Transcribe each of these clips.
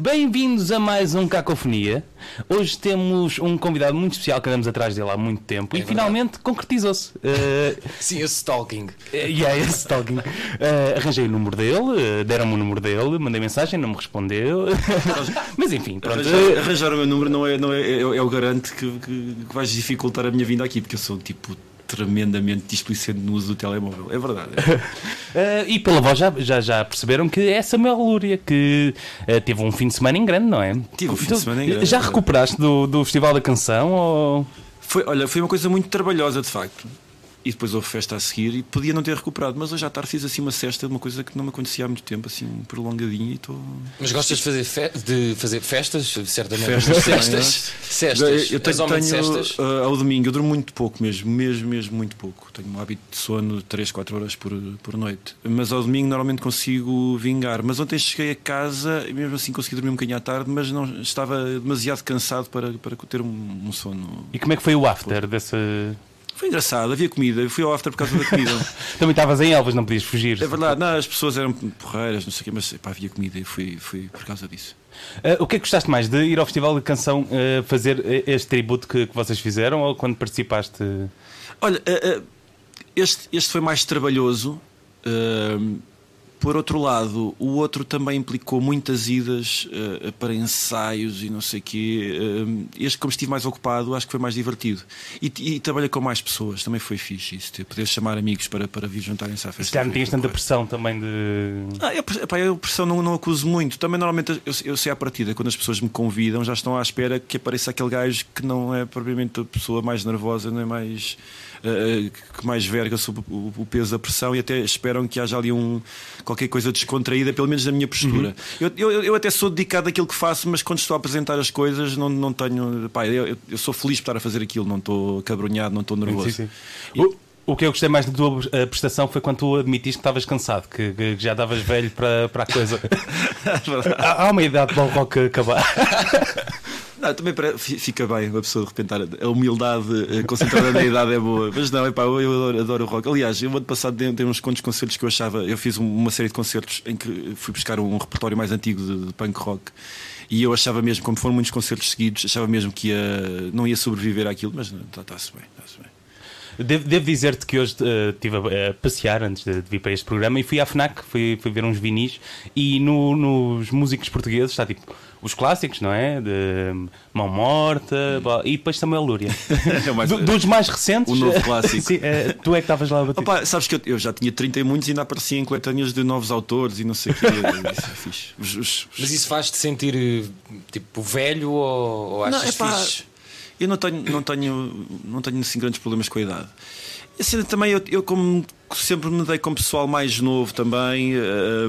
Bem-vindos a mais um Cacofonia. Hoje temos um convidado muito especial que andamos atrás dele há muito tempo É e finalmente concretizou-se. Uh, Sim, esse stalking. e é esse talking. Uh, arranjei o número dele, uh, deram-me o número dele, mandei mensagem, não me respondeu. Mas enfim, pronto. Arranjar, arranjar o meu número não é, não é, é, é o garante que, que, que vais dificultar a minha vinda aqui, porque eu sou tipo tremendamente displicente no uso do telemóvel. É verdade. Uh, e pela voz já, já, já perceberam que é Samuel Lúria, que uh, teve um fim de semana em grande, não é? Tive um fim de semana em grande. Já recuperaste do, do Festival da Canção? Ou... Foi, olha, foi uma coisa muito trabalhosa, de facto. E depois houve festa a seguir e podia não ter recuperado, mas hoje à tarde fiz assim uma cesta de uma coisa que não me acontecia há muito tempo, assim, prolongadinho e estou. Mas gostas de fazer, fe de fazer festas? Certamente. Festas, Cestas. Cestas. Eu tenho, tenho cestas? uh, ao domingo, eu durmo muito pouco mesmo, mesmo, mesmo muito pouco. Tenho um hábito de sono 3, 4 horas por, por noite. Mas ao domingo normalmente consigo vingar. Mas ontem cheguei a casa e mesmo assim consegui dormir um bocadinho à tarde, mas não estava demasiado cansado para, para ter um, um sono. E como é que foi o after dessa. Foi engraçado, havia comida, eu fui ao after por causa da comida. Também estavas em Elvas, não podias fugir. é verdade, não, as pessoas eram porreiras, não sei o quê, mas havia comida e fui, fui por causa disso. Uh, o que é que gostaste mais de ir ao Festival de Canção uh, fazer este tributo que, que vocês fizeram ou quando participaste? Olha, uh, este, este foi mais trabalhoso. Por outro lado, o outro também implicou muitas idas uh, para ensaios e não sei o quê. Uh, este, como estive mais ocupado, acho que foi mais divertido. E, e trabalhei com mais pessoas, também foi fixe isso. Ter, poder chamar amigos para, para vir juntarem-se à Se festa. calhar não tinhas tanta pressão também de. Ah, eu, epá, eu pressão não, não acuso muito. Também normalmente eu, eu sei à partida, quando as pessoas me convidam, já estão à espera que apareça aquele gajo que não é propriamente a pessoa mais nervosa, nem mais eh, que mais verga sob o, peso da pressão e até esperam que haja ali um qualquer coisa descontraída, pelo menos na minha postura. Eu, eu, eu até sou dedicado àquilo que faço, mas quando estou a apresentar as coisas, não, não tenho. Pá, eu, eu sou feliz por estar a fazer aquilo, não estou cabrunhado, não estou nervoso. Sim, sim. O, o que eu gostei mais da tua uh, prestação foi quando tu admitiste que estavas cansado, que, que já estavas velho para, para a coisa. há, há uma idade para o rock acabar. Não, também fica bem uma pessoa de repente a humildade eh, concentrada na idade é boa. Mas não, epá, eu, adoro, adoro o rock. Aliás, eu ano passado dei, dei uns contos concertos que eu achava. Eu fiz um- uma série de concertos em que fui buscar um repertório mais antigo de, de punk rock. E eu achava mesmo, como foram muitos concertos seguidos, achava mesmo que ia, não ia sobreviver àquilo, mas está-se bem, está-se bem. Devo, devo dizer-te que hoje uh, estive a, a passear antes de, de vir para este programa e fui à FNAC, fui, fui ver uns vinis e no- nos músicos portugueses está tipo os clássicos, não é? De Mão Morta blá, e depois Samuel Lúria. É mais- Do- dos mais recentes, o novo clássico. Sim, eh, tu é que estavas lá a bater. Opa, sabes que eu, eu já tinha 30 e muitos e ainda aparecia em coletâneas de novos autores e não sei o quê. É Mas isso faz-te sentir eh, tipo velho ou, ou achas epá, fixe? Eu não tenho, não tenho, não tenho assim grandes problemas com a idade. Assim, também eu, eu como sempre me dei com pessoal mais novo também, eh,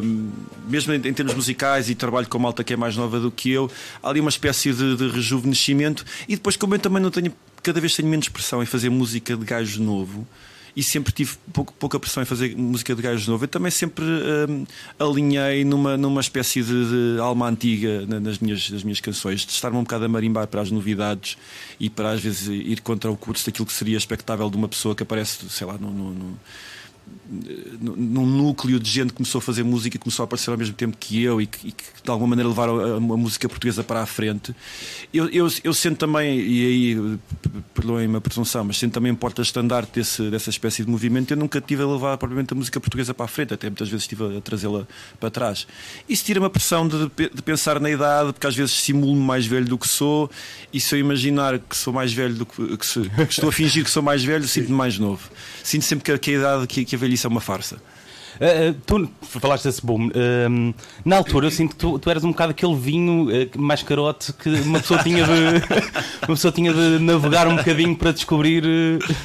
mesmo em, em termos musicais e trabalho com malta que é mais nova do que eu, há ali uma espécie de, de rejuvenescimento. E depois, como eu também não tenho, cada vez tenho menos pressão em fazer música de gajo novo. E sempre tive pouco- pouca pressão em fazer música de gajo novo. Eu também sempre hum, alinhei numa, numa espécie de, de alma antiga na- nas minhas, nas minhas canções, de estar-me um bocado a marimbar para as novidades e para às vezes ir contra o curso daquilo que seria expectável de uma pessoa que aparece, sei lá, num num núcleo de gente que começou a fazer música e começou a aparecer ao mesmo tempo que eu e que, e que, de alguma maneira levaram a, a música portuguesa para a frente. Eu, eu, eu sento também, e aí perdoem-me a presunção, mas sento também porta estandarte desse, dessa espécie de movimento. Eu nunca tive a levar propriamente a música portuguesa para a frente, até muitas vezes estive a trazê-la para trás. Isso tira-me a pressão de, de pensar na idade, porque às vezes simulo-me mais velho do que sou, e se eu imaginar que sou mais velho do que, que, se- que estou a fingir que sou mais velho, sinto-me mais novo. Sinto sempre que, a- que a idade, que, que a velhice é uma farsa. Uh, uh, tu falaste desse boom. Um, na altura eu sinto que tu, tu eras um bocado aquele vinho uh, mais carote que uma pessoa tinha de uma pessoa tinha de navegar um bocadinho para descobrir uh,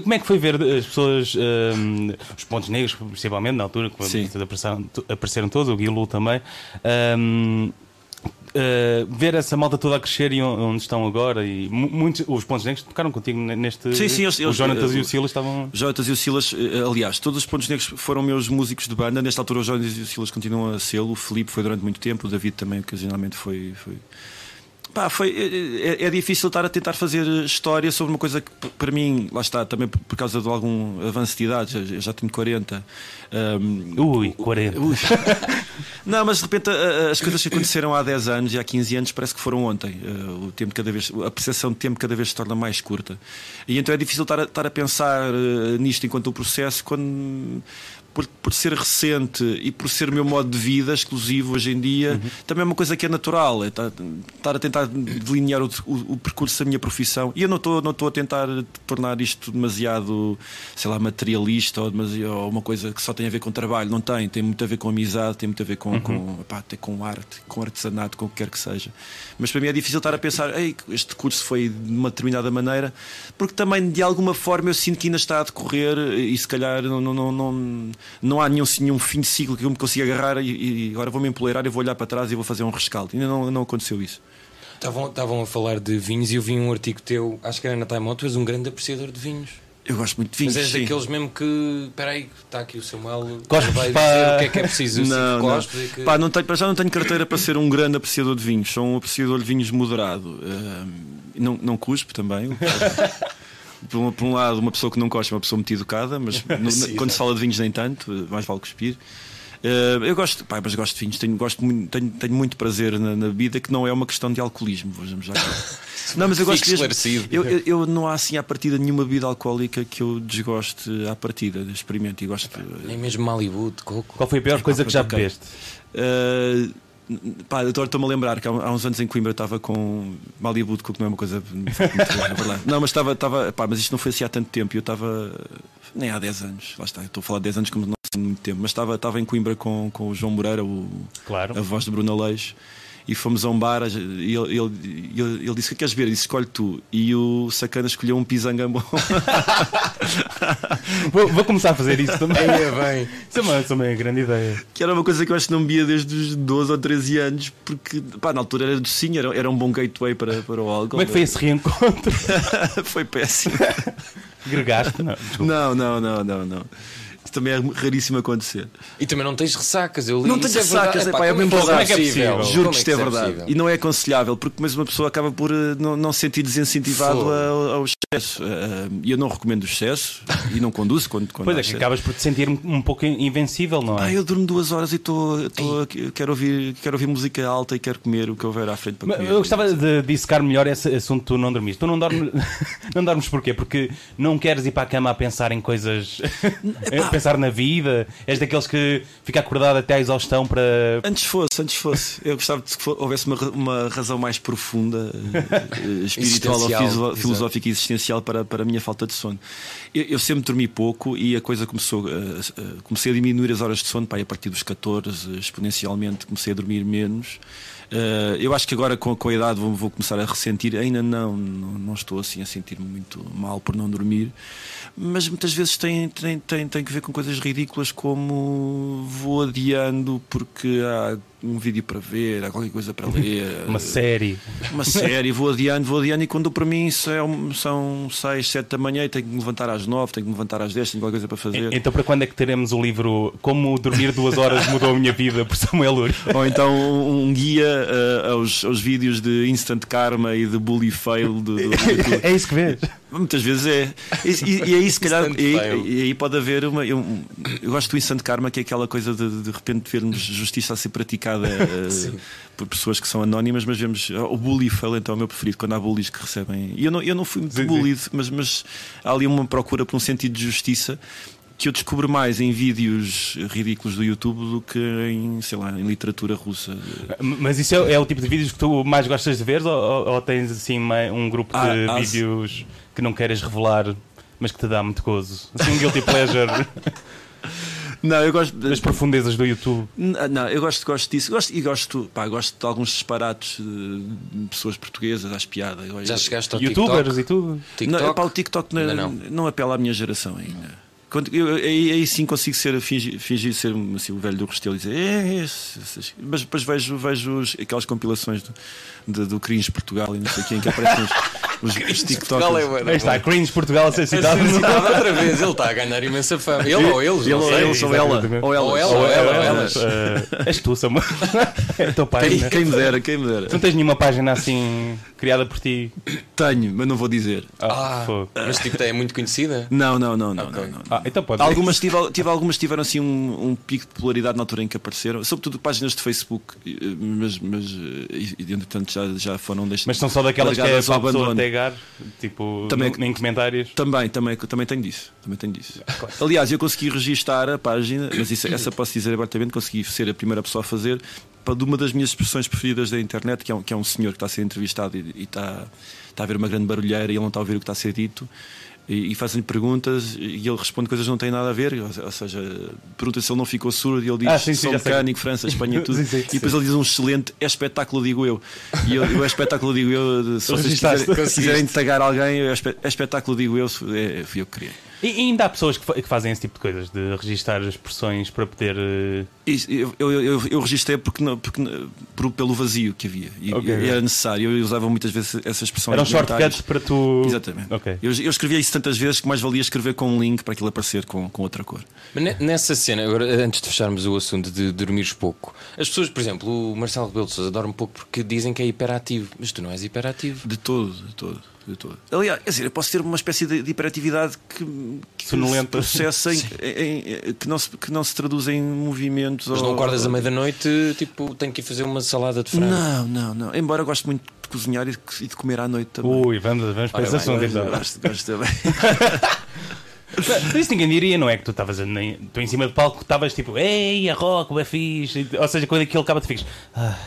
como, é que foi ver as pessoas, um, os pontos negros, principalmente na altura, quando apareceram, apareceram todos, o Guilu também. Um, uh, ver essa malta toda a crescer e on- onde estão agora e mu- muitos os pontos negros tocaram contigo neste Sim, sim, eles- o eles- Jonatas e o Silas estavam Jonatas e o Silas, eh, aliás, todos os Pontos Negros foram meus músicos de banda. Nesta altura, o Jonatas e o Silas continuam a ser. O Felipe foi durante muito tempo, o David também, ocasionalmente, foi, foi, Pá, foi, é, é, difícil estar a tentar fazer história sobre uma coisa que, para mim, lá está, também por causa de algum avanço de idade, já, já tenho 40. Um, Ui, 40. Ui. Não, mas de repente as coisas que aconteceram há 10 anos e há 15 anos parece que foram ontem. Uh, o tempo cada vez, a percepção de tempo cada vez se torna mais curta. E então é difícil estar a, estar a pensar uh, nisto enquanto o processo quando por, por ser recente e por ser o meu modo de vida exclusivo hoje em dia, uhum. também é uma coisa que é natural, é estar, estar a tentar delinear o, o, o, percurso da minha profissão. E eu não estou não a tentar tornar isto demasiado, sei lá, materialista ou, ou, uma coisa que só tem a ver com trabalho. Não tem, tem muito a ver com amizade, tem muito a ver com, uhum. com, com arte, com artesanato, com o que quer que seja. Mas para mim é difícil estar a pensar, Ei, este curso foi de uma determinada maneira, porque também de alguma forma eu sinto que ainda está a decorrer e se calhar não, não, não, não há nenhum, nenhum fim de ciclo que eu me consiga agarrar e, e agora vou-me empoleirar e vou olhar para trás e vou fazer um rescaldo. Ainda não, não aconteceu isso. Estavam, estavam a falar de vinhos e eu vi um artigo teu, acho que era na Time Out, tu és um grande apreciador de vinhos. Eu gosto muito de vinhos. Mas és sim. daqueles mesmo que. Espera aí, está aqui o Samuel. Gosto vai dizer o que é que é preciso. Não, não. Que... Pá, não tenho, para já não tenho carteira para ser um grande apreciador de vinhos. Sou um apreciador de vinhos moderado. Uh, não, não cuspo também. por um, por um, lado, uma pessoa que não gosta é uma pessoa muito educada, mas no, Sim, quando se fala de vinhos, nem tanto, mais vale cuspir. Uh, eu gosto, pá, mas gosto de vinhos, tenho, gosto muito, tenho, tenho muito prazer na, na, bebida, que não é uma questão de alcoolismo, vamos já Não, mas eu gosto mesmo, eu, eu, eu, não há assim à partida nenhuma bebida alcoólica que eu desgoste à partida, experimento e gosto. Nem mesmo Malibu de coco. Qual foi a pior é, coisa que já bebeste? Uh, Pá, eu estou-me a lembrar que há uns anos em Coimbra estava com Malibu de Coco, não é uma coisa muito boa, é. Não, mas estava, estava pá, mas isto não foi assim há tanto tempo. Eu estava nem há 10 anos, lá está, estou a falar de 10 anos como não sei muito tempo, mas estava, estava em Coimbra com, com o João Moreira, o, claro. a voz de Bruno Leix e fomos a um bar e ele, ele, ele, ele disse: O que queres ver? Eu disse: Escolhe tu. E o sacana escolheu um pisangambon. vou, vou, começar a fazer isso também. É, bem. Isso é uma, isso é uma grande ideia. Que era uma coisa que eu acho que não via desde os 12 ou 13 anos, porque pá, na altura era docinho, era, era um bom gateway para, para o álcool. Como é que foi esse reencontro? foi péssimo. Gregaste? Não, não, não, não, não, não também é raríssimo acontecer. E também não tens ressacas, eu li Não tens é ressacas, é, pá, é mesmo Como é que é possível? Juro que isto é, é verdade. E não é aconselhável, porque mas uma pessoa acaba por eh, não, não se sentir desincentivado ao, ao excesso. Eh, e eu não recomendo o excesso e não conduzo quando, quando Pois é, que acabas por te sentir um, pouco invencível, não é? Ah, eu durmo duas horas e estou. Quero ouvir, quero ouvir música alta e quero comer o que houver à frente para mas comer. Eu gostava de dissecar melhor esse assunto tu não dormiste. Tu não dormes, não dormes porquê? Porque não queres ir para a cama a pensar em coisas. Pensar na vida És daqueles que fica acordado até à exaustão para. Antes fosse, antes fosse. Eu gostava de que houvesse uma, uma razão mais profunda, eh, espiritual ou filosófica e existencial para, para a minha falta de sono. Eu, eu sempre dormi pouco e a coisa começou. Uh, uh, comecei a diminuir as horas de sono, pá, a partir dos 14, exponencialmente, comecei a dormir menos. Uh, eu acho que agora com, com a idade vou, vou, começar a ressentir. Ainda não, não, não estou assim a sentir-me muito mal por não dormir mas muitas vezes tem, tem, tem, tem que ver com coisas ridículas como vou adiando porque há um vídeo para ver, há qualquer coisa para ler. Uma série. Uma série, vou adiando, vou adiando, e quando para mim são, são 6, 7 da manhã e tenho que me levantar às 9, tenho que me levantar às 10, tenho qualquer coisa para fazer. Então, para quando é que teremos o livro Como Dormir Duas Horas Mudou a Minha Vida, por Samuel Uri? Ou então um guia uh, aos, aos vídeos de Instant Karma e de Bully Fail. Do, do, do, é isso que vês? Muitas vezes é. E, e aí, se calhar, e, e, aí pode haver uma. Eu, eu, gosto do Instant Karma, que é aquela coisa de de repente vermos justiça a ser praticada uh, por pessoas que são anónimas, mas vemos. O bully fail, então, é o meu preferido, quando há bullies que recebem. E eu não, eu não fui muito bullied, mas, mas há ali uma procura por um sentido de justiça que eu descubro mais em vídeos ridículos do YouTube do que em, sei lá, em literatura russa. Mas isso é, é o tipo de vídeos que tu mais gostas de ver ou, ou tens assim um grupo de ah, vídeos que não queres revelar, mas que te dá muito gozo? Assim um guilty pleasure. Não, eu gosto das profundezas do YouTube. Não, eu gosto, gosto disso. Gosto, e gosto, pá, gosto de alguns disparates de pessoas portuguesas às piadas. Já chegaste ao Youtubers e tudo? TikTok? Não, pá, o TikTok não, não. não apela à minha geração ainda. Quando, eu, aí, aí, sim consigo ser, fingir, fingir ser assim, o velho do Restelo e dizer é, é, mas depois vejo, vejo aquelas compilações do, do, do Cringe Portugal e não sei quem que aparecem Os, os é TikTokers. bué da Aí está. Cringe Portugal a ser A citado. outra vez, ele está a ganhar imensa fama. Ele ou eles, Ele não ou sei. eles, ou ela. Ou Ou elas. ela, ou ela, ou elas. Eh, és tu, Samuel. É pai, Quem, né? quem me dera, quem me dera. Tu não tens nenhuma página assim criada por ti? Tenho, mas não vou dizer. Ah, Ah, mas tipo, é muito conhecida. Não, não, não, não. Ok. não, não. Ah, então pode. Algumas, tive, tive, algumas tiveram assim um, um pico de popularidade na altura em que apareceram, sobretudo páginas de Facebook, mas, mas eh, e, e, entretanto já, já foram deixadas. Mas são só daquelas que é para a pessoa tagar, tipo, Também- no- em comentários. Também, também, também tenho disso. Também tenho disso. Aliás, eu consegui registar a página, mas isso, essa posso dizer abertamente, consegui ser a primeira pessoa a fazer de uma das minhas expressões preferidas da internet, que é um, que é um senhor que está a ser entrevistado e, e está, está a ver uma grande barulheira e ele não está a ouvir o que está a ser dito. E, e fazem-lhe perguntas e ele responde coisas que não têm nada a ver, ou, seja, pergunta se ele não ficou surdo e ele diz Ah, sim, sim, sei. mecânico, França, Espanha e tudo. Sim, sim, e depois ele diz um excelente é espetáculo, digo eu. E eu, eu é espetáculo, digo eu. Se vocês quiserem, se quiserem tagar alguém, é espe- espetáculo, digo eu. É, fui eu que criei. E, e ainda há pessoas que, fa- que fazem esse tipo de coisas, de registar as expressões para poder. eh, Isso, eu, eu, eu, eu registrei porque, não, porque não- por- pelo vazio que havia. E, Ok. e era necessário. Eu usava muitas vezes essa expressão. Eram shortcuts para tu. Exatamente. Ok. Eu, eu escrevia isso tantas vezes que mais valia escrever com um link para aquilo aparecer com, com outra cor. Mas ne- nessa cena, agora, antes de fecharmos o assunto de dormires pouco, as pessoas, por exemplo, o Marcelo Rebelo de Sousa dorme pouco porque dizem que é hiperativo, mas tu não és hiperativo. De todo, de todo. De todo. Aliás, quer dizer, eu posso ter uma espécie de, de hiperatividade que, que se processa em, em- em- que, não se, que não se traduz em movimentos. Mas ou- não acordas à meia da noite, tipo, tenho que ir fazer uma salada de frango. Não, não, não. Embora eu goste muito de cozinhar e de, e de comer à noite também. Ui, vamos, vamos para esse assunto então. gosto, gosto também. Mas isso ninguém diria, não é? Que tu estavas em cima do palco, estavas tipo, ei, a rock, é fixe. Ou seja, quando aquilo acaba, tu ficas. "Ah."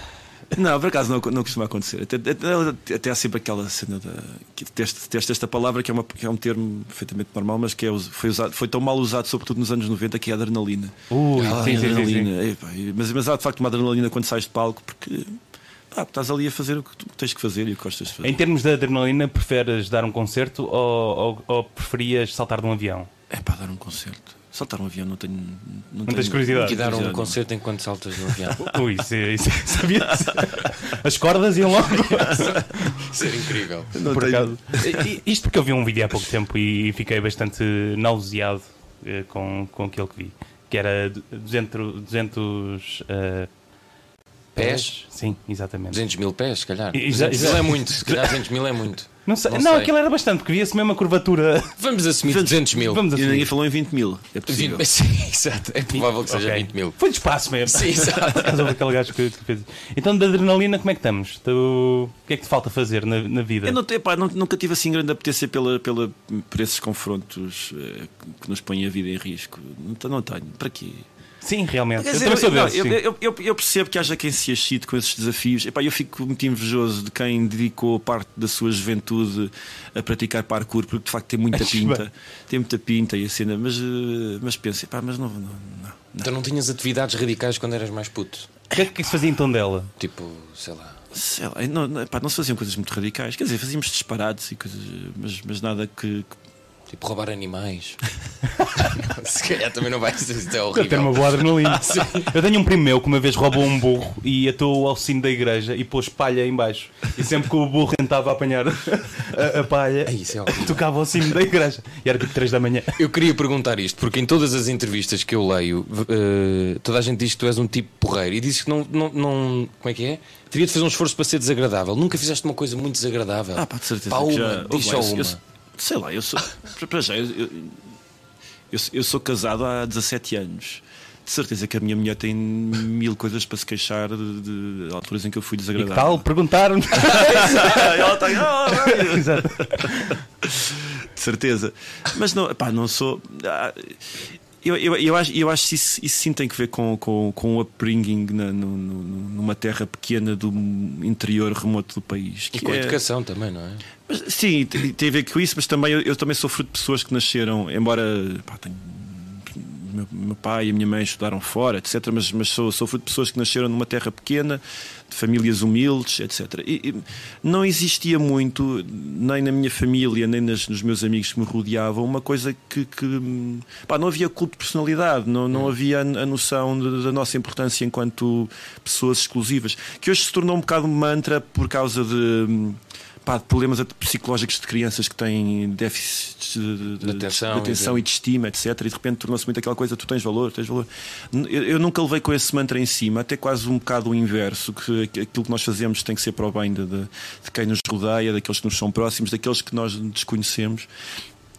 Não, por acaso não, não costuma acontecer. Até, até, até há sempre aquela cena da. que Detesto, detesto esta palavra que é, uma, que é um termo perfeitamente normal, mas que é, foi, usado, foi tão mal usado, sobretudo nos anos 90, que é a adrenalina. Ui, Ah, sim, sim, sim, sim. adrenalina. Mas, mas há de facto uma adrenalina quando sais de palco, porque estás ali a fazer o que tu tens que fazer e o que gostas de fazer. Em termos de adrenalina, preferes dar um concerto ou, ou, ou preferias saltar de um avião? É para dar um concerto. Saltar um avião não tenho. Não, tens tenho- curiosidade? E dar um concerto enquanto saltas no avião. Ui, isso, isso, sabia As cordas iam logo. Era incrível. Não Por tenho- Isto porque eu vi um vídeo há pouco tempo e fiquei bastante nauseado eh, com, com aquilo que vi. Que era 200, 200 eh, Pés? Sim, exatamente. 200 mil pés, se calhar. E- 200 exa- mil é muito, se calhar 200 mil é muito. Não, sei, Não não, sei. aquilo era bastante, porque via-se mesmo a curvatura. Vamos assumir 200 mil. Vamos E assumir. ninguém falou em 20 mil. É possível. 20, sim, exato. É provável que seja Ok. 20 mil. Foi de espaço mesmo. Sim, exato. Daquele gajo que, fez. Então, da adrenalina, como é que estamos? Tu- O que é que te falta fazer na, na vida? Eu não, te- epá, não- nunca tive assim grande apetência pela, pela, por esses confrontos eh, que nos põem a vida em risco. Não, não tenho. Para quê? Sim, realmente. Quer dizer, também sou eu, não, desses. sim. eu- eu- eu percebo que haja quem se excite com esses desafios. Epá, eu fico muito invejoso de quem dedicou parte da sua juventude a praticar parkour, porque de facto tem muita pinta. Tem muita pinta e a cena, mas, eh, mas penso, epá, mas não, não, não, não. Então não tinhas atividades radicais quando eras mais puto? O que é que se fazia então dela? Tipo, sei lá. Sei lá, não, não, epá, não se faziam coisas muito radicais. Quer dizer, fazíamos disparados e coisas, mas, mas nada que, que Tipo roubar animais. Se calhar também não vai ser. Isso é Eu tenho uma horrível. boa adrenalina. eu tenho um primo meu que uma vez roubou um burro e atou ao sino da igreja e pôs palha em baixo. E sempre que o burro tentava apanhar a, a palha, é horrível. tocava ao sino da igreja. E era tipo 3 da manhã. Eu queria perguntar isto, porque em todas as entrevistas que eu leio, eh, toda a gente diz que tu és um tipo porreiro e dizes que não, não, não. Como é que é? Teria de fazer um esforço para ser desagradável. Nunca fizeste uma coisa muito desagradável. Ah, pá, de certeza. Pá, que uma, já, diz Ouve só lá, eu- uma. eu- sei lá, eu sou. para- já, eu, eu, eu sou- eu sou casado há 17 anos. De certeza que a minha mulher tem mil coisas para se queixar de, de alturas em que eu fui E desagradável. tal? Perguntaram-me. Ela tem. "Ah, Exato. de certeza. Mas não, pá, não sou. Eu, eu, eu, acho, eu acho que isso, isso sim tem que ver com, com, com o upbringing na, no- no- numa terra pequena do interior remoto do país. E com a é- educação também, não é? Mas, sim, tem tem a ver com isso, mas também eu, eu também sou fruto de pessoas que nasceram, embora pá, tenho, meu, meu pai e a minha mãe estudaram fora, etc. Mas, mas sou, sou fruto de pessoas que nasceram numa terra pequena, de famílias humildes, etc. E, e não existia muito, nem na minha família, nem nas- nos meus amigos que me rodeavam, uma coisa que. que pá, não havia culto de personalidade, não, não havia a, a noção de- da nossa importância enquanto pessoas exclusivas, que hoje se tornou um bocado mantra por causa de pá, de problemas psicológicos de crianças que têm déficits de, de, atenção, de atenção e de estima, etc. E de repente tornou-se muito aquela coisa: tu tens valor, tens valor. Eu, eu nunca levei com esse mantra em cima, até quase um bocado o inverso, que aquilo que nós fazemos tem que ser para o bem de, de, de quem nos rodeia, daqueles que nos são próximos, daqueles que nós desconhecemos.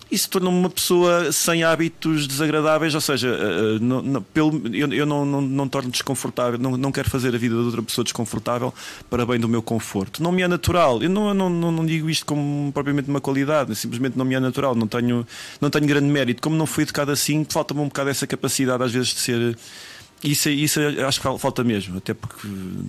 Isso torna-me uma pessoa sem hábitos desagradáveis, ou seja, eh, eh, não, não- pelo, eu, eu não, não, não torno desconfortável, não, não quero fazer a vida de outra pessoa desconfortável para bem do meu conforto. Não me é natural. Eu não, não, não, digo isto como propriamente uma qualidade, simplesmente não me é natural. Não tenho, não tenho grande mérito. Como não fui educado assim, falta-me um bocado essa capacidade, às vezes, de ser. Isso, isso acho que fal- falta mesmo, até porque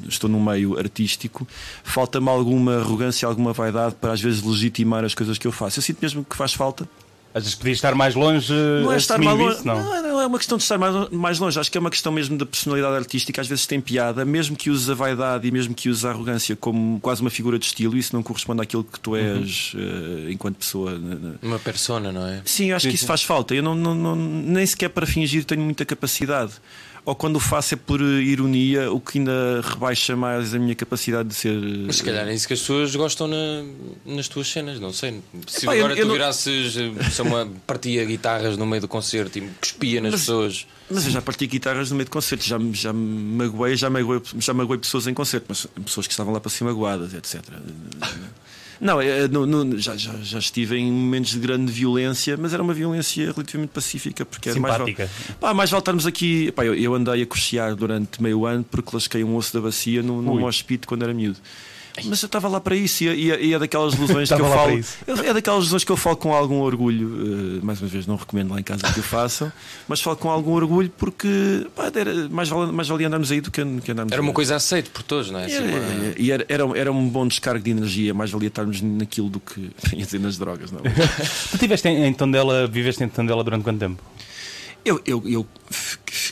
estou num meio artístico, falta-me alguma arrogância, alguma vaidade para às vezes legitimar as coisas que eu faço. Eu sinto mesmo que faz falta. Às vezes podias estar mais longe Não é estar mais longe, não. não, não é uma questão de estar mais, mais longe, acho que é uma questão mesmo da personalidade artística. Às vezes tem piada, mesmo que uses a vaidade e mesmo que uses a arrogância como quase uma figura de estilo, isso não corresponde àquilo que tu és eh, enquanto pessoa. né, né. Uma persona, não é? Sim, eu acho que isso faz falta. Eu não, não- não- nem sequer para fingir tenho muita capacidade. Ou quando o faço é por eh, ironia, o que ainda rebaixa mais a minha capacidade de ser. eh, Mas se calhar é isso que as pessoas gostam na- nas tuas cenas, não sei. Se Epá, eu- agora eu tu não- virasses, eh, se uma partia guitarras no meio do concerto e cuspia nas Mas- pessoas. Mas eu já parti guitarras no meio de concertos, já, me- já me magoei, já magoei, já magoei pessoas em concerto, mas pessoas que estavam lá para ser magoadas, etc. Não, é, já, já, já estive em momentos de grande violência, mas era uma violência relativamente pacífica, porque era mais vale, Simpática. pá, mais vale estarmos aqui. Pá, eu, eu andei a cochear durante meio ano porque lasquei um osso da bacia num, num hospício quando era miúdo. Mas eu estava lá para isso e, é- e, é- e é daquelas lesões que eu falo. isso. É daquelas lesões que eu falo com algum orgulho. eh, mais uma vez, não recomendo lá em casa que o façam, mas falo com algum orgulho porque pá, era, mais, vale, mais valia andarmos aí do que, que andarmos Era uma aí. coisa aceita por todos, não é? Assim, Era, uma- E era, era, era um bom descargo de energia, mais valia estarmos naquilo do que ia dizer nas drogas. Não? Tu tiveste em, em Tondela, viveste em Tondela durante quanto tempo? Eu, eu, eu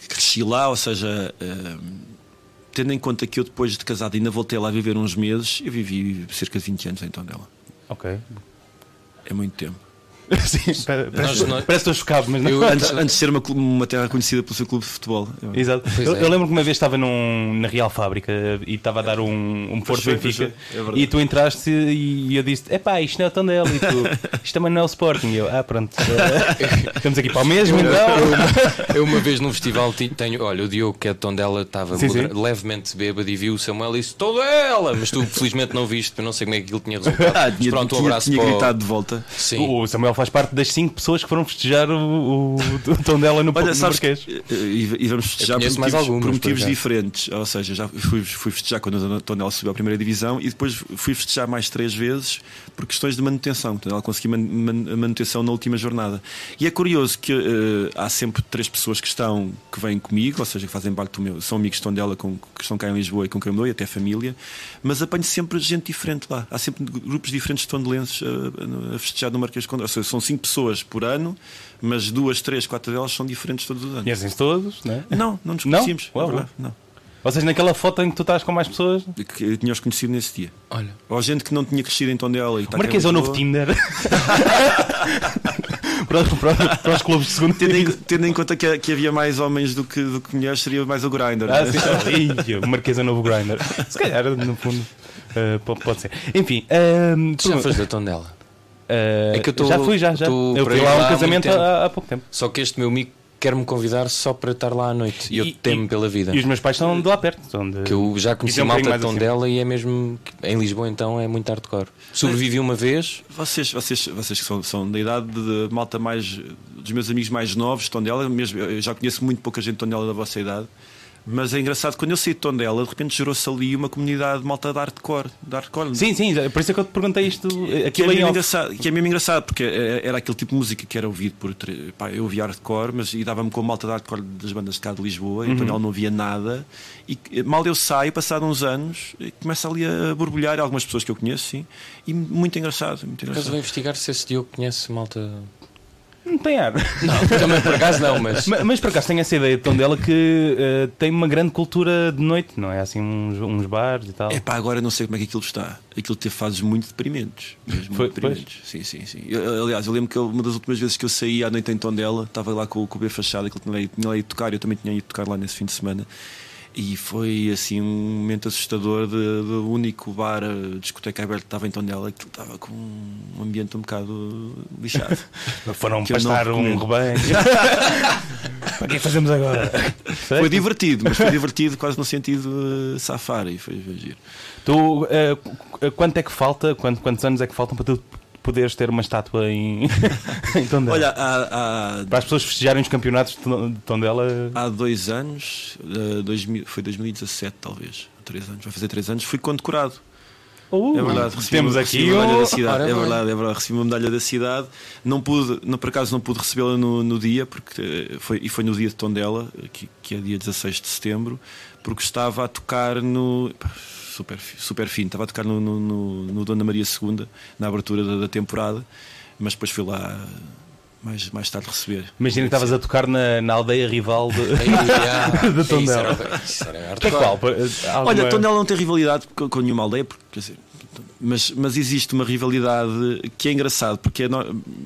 cresci lá, ou seja, eh, tendo em conta que eu depois de casado ainda voltei lá a viver uns meses, eu vivi cerca de 20 anos em Tondela. Ok. É muito tempo. Sim, parece, Nós- nós- parece que estou chocado, mas não. Eu- Antes, antes de ser uma, uma terra conhecida pelo seu clube de futebol. Eu- Exato. Eu, é. eu lembro que uma vez estava num, na Real Fábrica e estava a dar um, um Porto Benfica. É e tu entraste e eu disse: Epá, isto não é o Tondela e tu, isto também não é o Sporting. E eu, ah, pronto, estamos aqui para o mesmo Eu, então. eu uma, eu uma vez num festival ti- tenho, olha, o Diogo que é de Tondela estava Sim, sim. levemente bêbado e viu o Samuel e disse Tondela, mas tu felizmente não viste, eu não sei como é que aquilo tinha resultado. Ah, Mas tinha, pronto, um tinha- abraço tinha para o- gritado de volta. Sim. O Samuel faz parte das 5 pessoas que foram festejar o, o, o Tondela no, Olha, no sabes, Marquês. que, eh, e, e vamos festejar por motivos, algumas, por por motivos acaso. diferentes. Ou seja, já fui, fui festejar quando a Tondela subiu à primeira divisão e depois fui festejar mais três vezes por questões de manutenção. Portanto, ela conseguiu man, man- a manutenção na última jornada. E é curioso que eh, há sempre três pessoas que estão que vêm comigo, ou seja, que fazem parte do meu, são amigos de Tondela com, que estão cá em Lisboa e com quem eu me dou, e até família, mas apanho sempre gente diferente lá. Há sempre grupos diferentes de tondelenses a, a festejar no Marquês de Condela. Ou seja, são cinco pessoas por ano, mas duas, três, quatro delas são diferentes todos os anos. Conhecem-se todos, né? Não, não nos Não? conhecíamos. Uau, é verdade, não. Ou seja, naquela foto em que tu estás com mais pessoas. Que Eu tinha-os conhecido nesse dia. Olha, Ou gente que não tinha crescido em Tondela e O Marquês é o novo Tinder. para, para- para os clubes de segundo Tendo em, tendo em conta que, que havia mais homens do que, do que mulheres, seria mais o Grindr. Ah, né? o Marquês é o novo Grindr. Se calhar, no fundo, po- pode ser. Enfim, ehm, tu já foste da Tondela. Eh, É que eu tô- já fui, já, já. Eu fui lá a um casamento há, há pouco tempo. Só que este meu amigo quer-me convidar só para estar lá à noite. E eu E- temo e- pela vida. E os meus pais são de lá perto. São de... Que eu já conheci um malta de bocadinho mais acima. Tondela e é mesmo. Em Lisboa então é muito hardcore. Sobrevivi uma vez. Vocês, vocês, vocês que são, são da idade de malta mais. dos meus amigos mais novos de Tondela, mesmo, eu já conheço muito pouca gente de Tondela da vossa idade. Mas é engraçado, quando eu saí de Tondela, de repente gerou-se ali uma comunidade de malta de hardcore. De hardcore. Sim, sim, por isso é que eu te perguntei isto. que é, Aquilo aí mesmo engraçado, que é mesmo engraçado, porque eh, era aquele tipo de música que era ouvido por. Pá, eu ouvia hardcore, mas e dava-me com a malta de hardcore das bandas de cá de Lisboa, Uhum. então ela não havia nada. E eh, mal eu saio, passado uns anos, eh, começa ali a borbulhar algumas pessoas que eu conheço, sim, e muito engraçado. Muito engraçado. vou investigar se esse Diogo conhece malta. Não tem ar. Não, também por acaso não, mas. mas, mas por acaso tenho essa ideia de Tondela que eh, tem uma grande cultura de noite, não é? Assim, uns, uns bares e tal. É pá, agora não sei como é que aquilo está. Aquilo teve fases muito deprimentes. Mesmo Foi- muito deprimentes. Sim, sim, sim. Eu, aliás, eu lembro que uma das últimas vezes que eu saí à noite em Tondela, estava lá com, com o B Fachada, que ele tinha tinha lá ido tocar, eu também tinha ido tocar lá nesse fim de semana. E foi assim um momento assustador do único bar, discoteca aberta que estava em Tondela, que estava com um ambiente um bocado lixado. Foram pastar um rebanho. Para que fazemos agora? Foi divertido, mas foi divertido quase no sentido uh, safari. Foi, foi giro. Tu, eh, qu- quanto é que falta? Quanto, quantos anos é que faltam para tu poderes ter uma estátua em, em Tondela? Olha, há, há, para as pessoas festejarem os campeonatos de Ton- de Tondela. há dois anos, uh, 2000 foi 2017 talvez, três anos, vai fazer três anos, fui condecorado. Uh, É verdade, recebi temos uma- aqui recebi uma medalha da cidade. Ora É verdade, é verdade, recebi uma medalha da cidade. Não pude, não, por acaso não pude recebê-la no, no dia, porque eh, foi, e foi no dia de Tondela, que, que é dia 16 de setembro, porque estava a tocar no. Super, super fino, estava a tocar no, no, no, no Dona Maria II, na abertura da, da temporada, mas depois fui lá mais, mais tarde receber. Imagina que estavas a tocar na, na aldeia rival de. De isso Tondela. era- isso era Que é qual? Alguma- Olha, Tondela não tem rivalidade com, com nenhuma aldeia, porque, quer dizer, mas, mas existe uma rivalidade que é engraçado, porque é,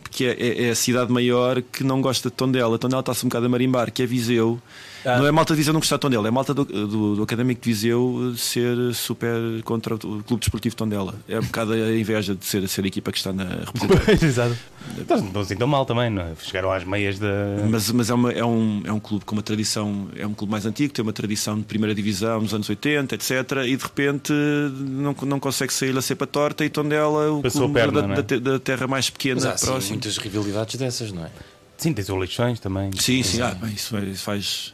porque é, é- é a cidade maior que não gosta de Tondela. Tondela está-se um bocado a marimbar, que é Viseu. Ah. Não é malta de Viseu não gostar de Tondela, é malta do, do, do Académico de Viseu ser super contra o Clube Desportivo de Tondela. É um bocado a inveja de ser, ser a equipa que está na representação. Exato. Então, não estão assim tão mal também, não é? Chegaram às meias da. Mas, mas é, uma- é um, é um clube com uma tradição, é um clube mais antigo, tem uma tradição de primeira divisão nos anos 80, etc. E de repente não, não consegue sair a cepa torta e Tondela, o Passou clube perna, da, é? da da terra mais Mas pequena, há sim, próxima. muitas rivalidades dessas, não é? Sim, tens o Leixões também. Sim, sim, ah, isso faz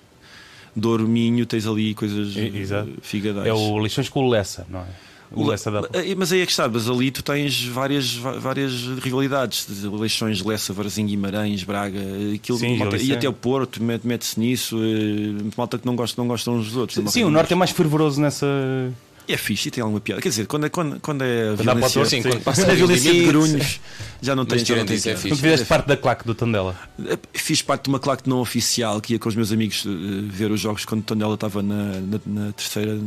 Douro Minho, tens ali coisas exato. eh, figadais. É o Leixões com o Lessa, não é? O Lessa da. Eh, Mas aí é que está, mas ali tu tens várias, várias rivalidades, eleições Lessa, Varzim, Guimarães, Braga, aquilo, Sim, malta- e até o Porto, mete- mete-se nisso, eh, malta que não gosta, não gostam uns dos outros. Sim, o Norte é mais fervoroso nessa. E é fixe e tem alguma piada. Quer dizer, quando é, quando, quando é a Quando o violência, torto, Sim, quando passa quando é a o violência de limite. grunhos, já não tem, Mas já não tem isso, é fixe. Tu fizeste parte da claque do Tondela. Fiz parte de uma claque não oficial que ia com os meus amigos eh, ver os jogos quando Tondela estava na, na, na terceira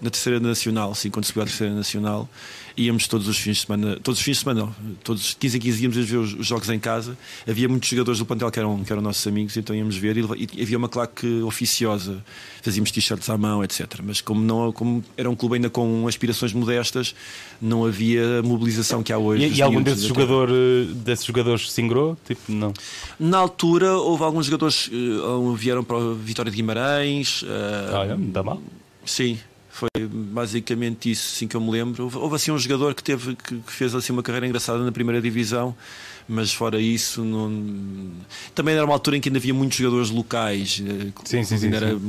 na terceira nacional, sim, quando subiu à terceira nacional, íamos todos os fins de semana, todos os fins de semana, não, todos os 15 a 15 íamos ver os, os jogos em casa. Havia muitos jogadores do plantel que eram, que eram nossos amigos, então íamos ver e, e havia uma claque oficiosa, fazíamos t-shirts à mão, etc. Mas como, não, como era um clube ainda com aspirações modestas, não havia mobilização que há hoje. E, e algum desses, terra. jogador, eh, desses jogadores se ingrou? Tipo, não. Na altura houve alguns jogadores que vieram para a Vitória de Guimarães. eh, Olha, não dá mal. Sim, foi basicamente isso, assim que eu me lembro. Houve, houve, assim um jogador que teve que, que fez assim uma carreira engraçada na primeira divisão, mas fora isso não... também era uma altura em que ainda havia muitos jogadores locais. eh, Sim, sim, sim, ainda Era, eu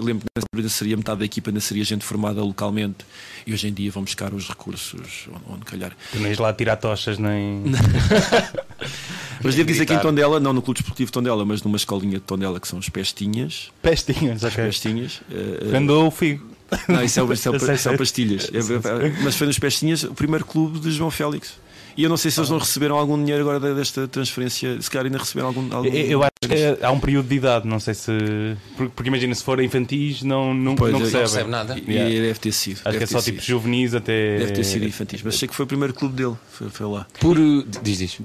lembro que nessa altura seria metade da equipa ainda seria gente formada localmente e hoje em dia vão buscar os recursos onde, onde calhar. Tu não ias lá tirar tochas nem. Mas devo dizer que em. Tondela, não no Clube Desportivo de Tondela, mas numa escolinha de Tondela que são os Pestinhas. Pestinhas, ok. Pestinhas. eh, eh, Andou o figo. Não, isso é, o- isso é, o- Eu sei, são sei. pastilhas. É- é- mas foi nos Pestinhas o primeiro clube de João Félix. E eu não sei se eles não receberam algum dinheiro agora de- desta transferência. Se calhar ainda receberam algum. algum... Eu, eu é- há um período de idade, não sei se. Porque, porque imagina, se for infantis, não, não, Pois, não não recebe. recebe nada. E Yeah. deve ter sido. Acho que deve é só ter tipo sido. juvenis até. Deve ter sido infantis. Mas sei que foi o primeiro clube dele. Foi, foi lá. Por. Diz, diz.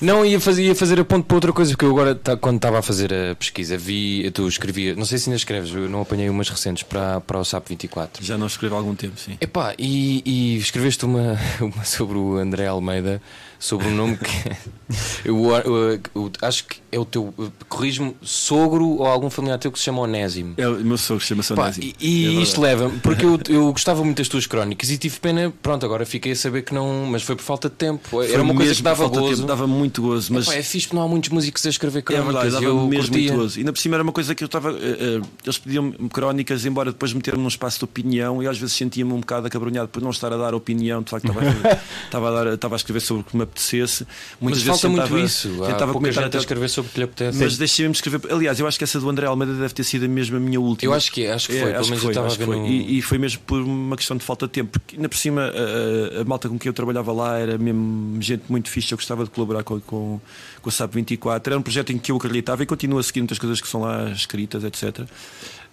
Não, ia fazer, ia fazer a ponto para outra coisa que eu agora, tá- quando estava a fazer a pesquisa, vi, tu escrevia, não sei se ainda escreves, eu não apanhei umas recentes para, para o SAP 24. Já não escrevo há algum tempo, sim. Epá, e, e escreveste uma, uma sobre o André Almeida, sobre um nome que eu, eu- eu acho que é o teu, corrijo-me, sogro ou algum familiar teu que se chama Onésimo. É, o meu sogro chama-se Pá, Onésimo. e e É verdade. isto leva-me, porque eu, eu gostava muito das tuas crónicas e tive pena, pronto, agora fiquei a saber que não, mas foi por falta de tempo. Foi Era uma coisa que dava falta gozo. tempo, dava muito gozo. Mas Epá, é fixe porque não há muitos músicos a escrever É crónicas. verdade, e dava eu mesmo curtia. muito gozo. Ainda por cima era uma coisa que eu estava. eh, eh, eles pediam-me crónicas, embora depois meter-me num espaço de opinião, e às vezes sentia-me um bocado acabrunhado por não estar a dar opinião. De facto, estava a, estava a, dar- estava a escrever sobre o que me apetecesse. Mas Muitas falta vezes muito tentava, isso. Há Tentava pouca comentar gente até- a escrever sobre o que lhe apetece. Mas deixei-me escrever. Aliás, eu acho que essa do André Almeida deve ter sido a minha última. Eu acho que é, acho que É, foi. Pelo acho menos que eu foi, estava a acho que foi. no... E, e foi mesmo por uma questão de falta de tempo, porque ainda por cima a, a- malta com quem eu trabalhava lá era mesmo gente muito fixe, eu gostava de colaborar com, com, com a SAP 24. Era um projeto em que eu acreditava e continuo a seguir muitas coisas que são lá escritas, etc.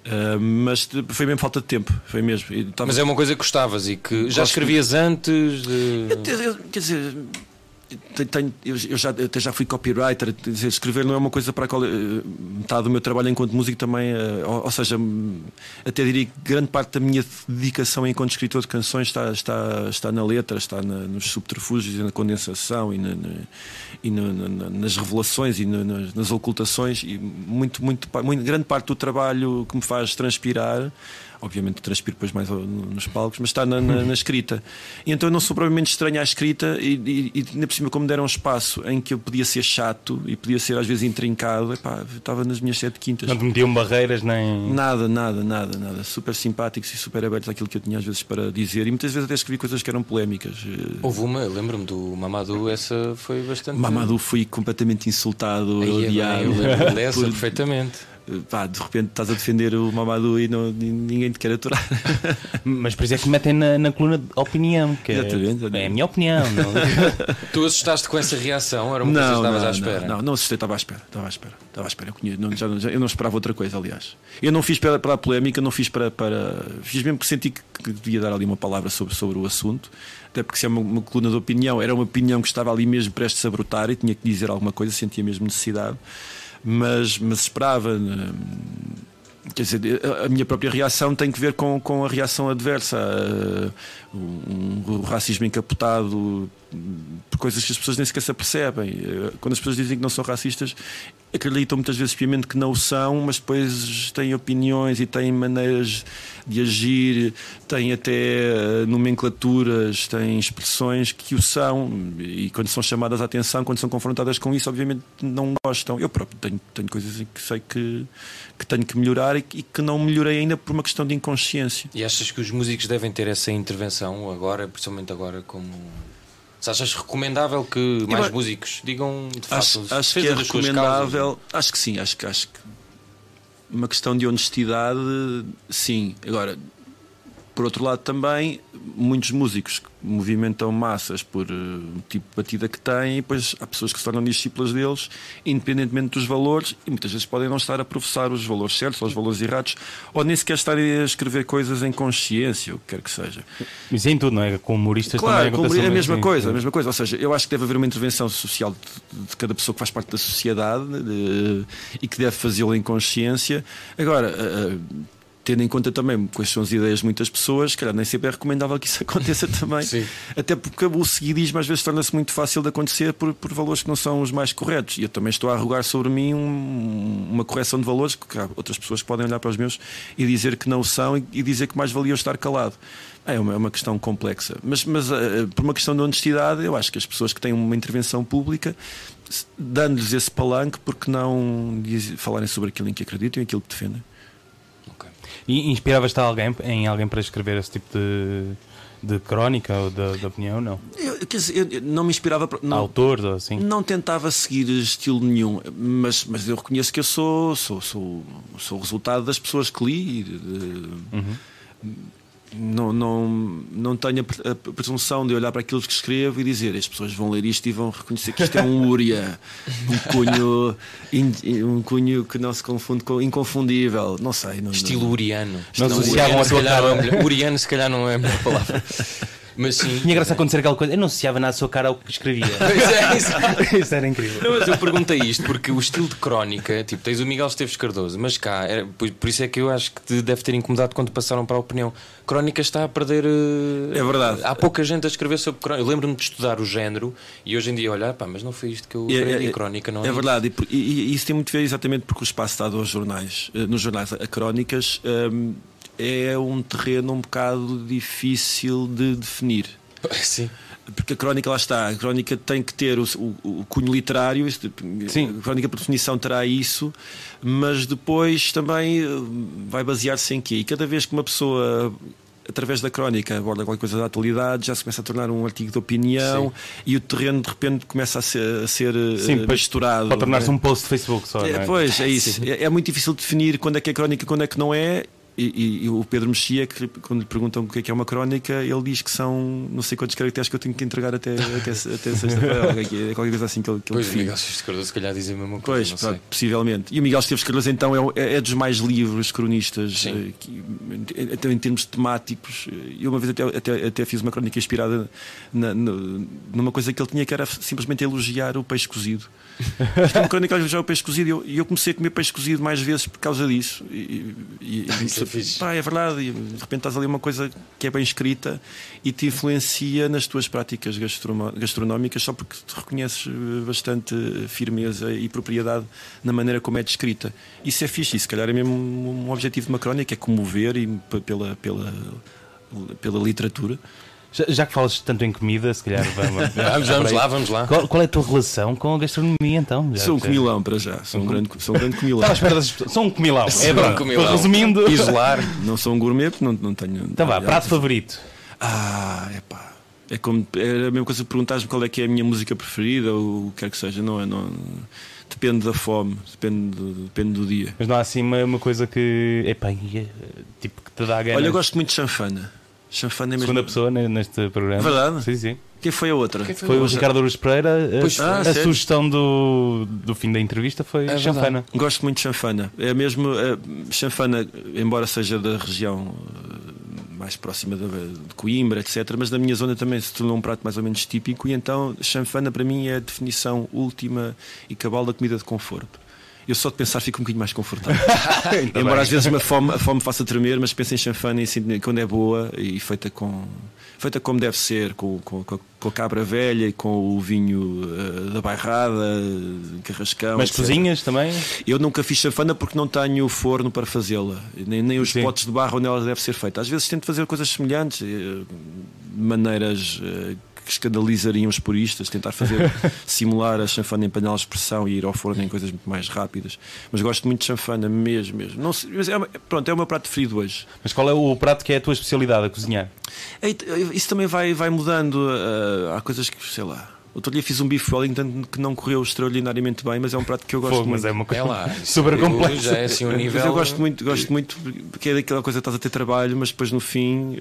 Ah, mas foi mesmo falta de tempo, foi mesmo. E estava- Mas é uma coisa que gostavas e que já Gosto escrevias antes de... Eu- Quer dizer, tenho, eu, já, eu já fui copywriter, escrever não é uma coisa para a qual eh, metade do meu trabalho enquanto músico também, uh, ou, ou, seja, até diria que grande parte da minha dedicação enquanto escritor de canções está, está, está na letra, está na, nos subterfúgios e na condensação e, na, na, e na, nas revelações e nas ocultações e muito, muito, muito, grande parte do trabalho que me faz transpirar obviamente transpiro depois mais nos palcos, mas está na, na, na escrita. E então eu não sou provavelmente estranho à escrita e, e, e ainda por cima, como deram um espaço em que eu podia ser chato e podia ser às vezes intrincado, epá, estava nas minhas sete quintas. Não metiam barreiras nem. Nada, nada, nada, nada. Super simpáticos e super abertos àquilo que eu tinha às vezes para dizer e muitas vezes até escrevi coisas que eram polémicas. Houve uma, lembro-me do Mamadou, essa foi bastante. Mamadou fui completamente insultado, Aí, odiado. Eu lembro dessa por... perfeitamente pá, de repente estás a defender o Mamadou e não, ninguém te quer aturar. Mas por isso é que metem na, na coluna de opinião, que é, é a minha opinião. Não? tu assustaste com essa reação? Era uma não, coisa que estavas à espera? Não, não, não assustei, estava à espera. Estava à espera, estava à espera. Eu, conheço, não, já, já, eu não esperava outra coisa, aliás. Eu não fiz para, para a polémica, não fiz para, para. Fiz mesmo que senti que, que devia dar ali uma palavra sobre, sobre o assunto até porque se é uma, uma, coluna de opinião, era uma opinião que estava ali mesmo prestes a brotar e tinha que dizer alguma coisa, sentia mesmo necessidade mas, mas esperava. Né? Quer dizer, a minha própria reação tem que ver com, com a reação adversa. Uh, um, um, o racismo encapotado por coisas que as pessoas nem sequer se apercebem. Uh, quando as pessoas dizem que não são racistas, acreditam muitas vezes piamente que não o são, mas depois têm opiniões e têm maneiras de agir, têm até uh, nomenclaturas, têm expressões que o são e quando são chamadas à atenção, quando são confrontadas com isso, obviamente não gostam. Eu próprio tenho, tenho coisas em que sei que, que tenho que melhorar e, e que não melhorei ainda por uma questão de inconsciência. E achas que os músicos devem ter essa intervenção agora, principalmente agora como se achas recomendável que mais eu, músicos digam de facto acho, acho que é recomendável acho que sim acho que acho que uma questão de honestidade sim. Agora por outro lado, também, muitos músicos movimentam massas por uh, tipo de batida que têm, e depois há pessoas que se tornam discípulas deles, independentemente dos valores, e muitas vezes podem não estar a professar os valores certos ou os valores errados, ou nem sequer estar a escrever coisas em consciência, o que quer que seja. Mas em tudo, não é? Com humoristas claro, também é a mesma assim, coisa, a mesma coisa. Ou seja, eu acho que deve haver uma intervenção social de, de cada pessoa que faz parte da sociedade de, e que deve fazê-lo em consciência. Agora. Uh, tendo em conta também quais são as ideias de muitas pessoas, calhar nem sempre é recomendável que isso aconteça também. Sim. Até porque o seguidismo às vezes torna-se muito fácil de acontecer por, por valores que não são os mais corretos. E eu também estou a arrogar sobre mim um, uma correção de valores, que há outras pessoas que podem olhar para os meus e dizer que não são e, e dizer que mais valia eu estar calado. É uma, é uma questão complexa. Mas, mas uh, por uma questão de honestidade, eu acho que as pessoas que têm uma intervenção pública, dando-lhes esse palanque, porque não falarem sobre aquilo em que acreditam e aquilo que defendem. E inspiravas-te alguém, em alguém para escrever esse tipo de, de crónica ou de, de opinião? Não. Eu, quer dizer, eu não me inspirava. Não, Autor, assim? Não tentava seguir estilo nenhum, mas, mas eu reconheço que eu sou, sou, sou, sou o resultado das pessoas que li. De, uhum não, não, não tenho a presunção de olhar para aquilo que escrevo e dizer as pessoas vão ler isto e vão reconhecer que isto é um Uria, um cunho, um cunho que não se confunde com inconfundível. Não sei. Não, Estilo não, uriano. Não associavam a tua cara. Uriano, se calhar, não é a melhor palavra. Mas sim. Tinha graça acontecer aquela coisa. Eu não associava nada à sua cara ao que escrevia. Pois é, isso. isso era incrível. Não, mas eu perguntei isto porque o estilo de crónica, tipo, tens o Miguel Esteves Cardoso, mas cá, era, por, por, isso é que eu acho que te deve ter incomodado quando passaram para a opinião. Crónica está a perder. É verdade. Há pouca gente a escrever sobre crónica. Eu lembro-me de estudar o género e hoje em dia olhar, pá, mas não foi isto que eu é, aprendi é, crónica, não é? É verdade, e, e, e, isso tem muito a ver exatamente porque o espaço dado aos jornais, eh, nos jornais, a crónicas. Um, é um terreno um bocado difícil de definir. Sim. Porque a crónica lá está, a crónica tem que ter o, o, o cunho literário, Sim. a crónica por definição terá isso, mas depois também eh, vai basear-se em quê? E cada vez que uma pessoa através da crónica aborda qualquer coisa da atualidade, já se começa a tornar um artigo de opinião Sim. e o terreno de repente começa a ser, a ser Sim, uh, misturado. Pode tornar-se né? um post de Facebook só. É, é? Pois, é isso. É, é, muito difícil definir quando é que é crónica e quando é que não é. E, e o Pedro Mexia, que quando lhe perguntam o que é que é uma crónica, ele diz que são não sei quantos caracteres que eu tenho que entregar até, até, até sexta-feira. é qualquer coisa assim que ele, que Pois, ele o define. Miguel Esteves Cardoso, se calhar, dizem a mesma Pois, coisa. não pronto, possivelmente. E o Miguel Esteves Cardoso, então, é, o- é- é dos mais livres cronistas, Sim. eh, que, até em termos temáticos. E uma vez até, até, até fiz uma crónica inspirada na- no- numa coisa que ele tinha, que era simplesmente elogiar o peixe cozido. Uma crónica a elogiar o peixe cozido e eu, eu comecei a comer peixe cozido mais vezes por causa disso. E, e, e Isso é pá, é verdade. E de repente estás ali uma coisa que é bem escrita e te influencia nas tuas práticas gastronómicas só porque te reconheces eh, bastante firmeza e propriedade na maneira como é descrita. Isso é fixe, e se calhar é mesmo um um objetivo de uma crónica, é comover e pela, pela, pela literatura. Já, já que falas tanto em comida, se calhar vamos, Vamos, vamos lá, vamos lá. Qual, qual é a tua relação com a gastronomia então? Já- Sou um comilão para já, sou um grande, sou um grande comilão. Estava à espera das pessoas. Sou um comilão. É um verdade. comilão. Resumindo. Isolar. Não sou um gourmet, porque não, não tenho. Então vá, prato favorito. Ah, é pá. É como é a mesma coisa que perguntares qual é que é a minha música preferida ou o que quer que seja, não é? Não, depende da fome, depende do, depende do dia. Mas não há assim uma, uma coisa que. Epá, e, tipo que te dá a ganhar. Olha, eu gosto muito de chanfana. Chanfana é mesmo. Segunda pessoa ne- neste programa. Verdade? Sim, sim. Quem foi a outra? Quem Foi o outra? Ricardo Aruz Pereira. A, Pois foi. a Ah, sério? sugestão do, do fim da entrevista foi É chanfana. Gosto muito de chanfana. É mesmo. é, chanfana, embora seja da região eh, mais próxima de, de Coimbra, etc., mas na minha zona também se tornou um prato mais ou menos típico. E então, chanfana para mim é a definição última e cabal da comida de conforto. Eu só de pensar fico um bocadinho mais confortável. Embora às vezes a fome, a fome faça tremer, mas penso em chanfana e sinto quando é boa e feita com. Feita como deve ser, com, com, com a- cabra velha e com o vinho eh, da bairrada, carrascão. Mas etc. cozinhas também? Eu nunca fiz chanfana porque não tenho forno para fazê-la, nem, nem os Sim. potes de barro onde ela deve ser feita. Às vezes tento fazer coisas semelhantes, eh, maneiras eh, que escandalizariam os puristas, tentar fazer simular a chanfana em panelas de pressão e ir ao forno em coisas muito mais rápidas. Mas gosto muito de chanfana, mesmo, mesmo. Não sei- mas é, pronto, é o meu prato preferido hoje. Mas qual é o prato que é a tua especialidade a cozinhar? Ei, Isso também vai, vai mudando. eh, há coisas que, sei lá. Outro dia fiz um bife Wellington que não correu extraordinariamente bem, mas é um prato que eu gosto Fogo, muito. mas é uma É coisa lá. isso super eu- complexa. Já é assim um nível. Mas eu gosto muito, gosto muito porque é daquela coisa que estás a ter trabalho, mas depois no fim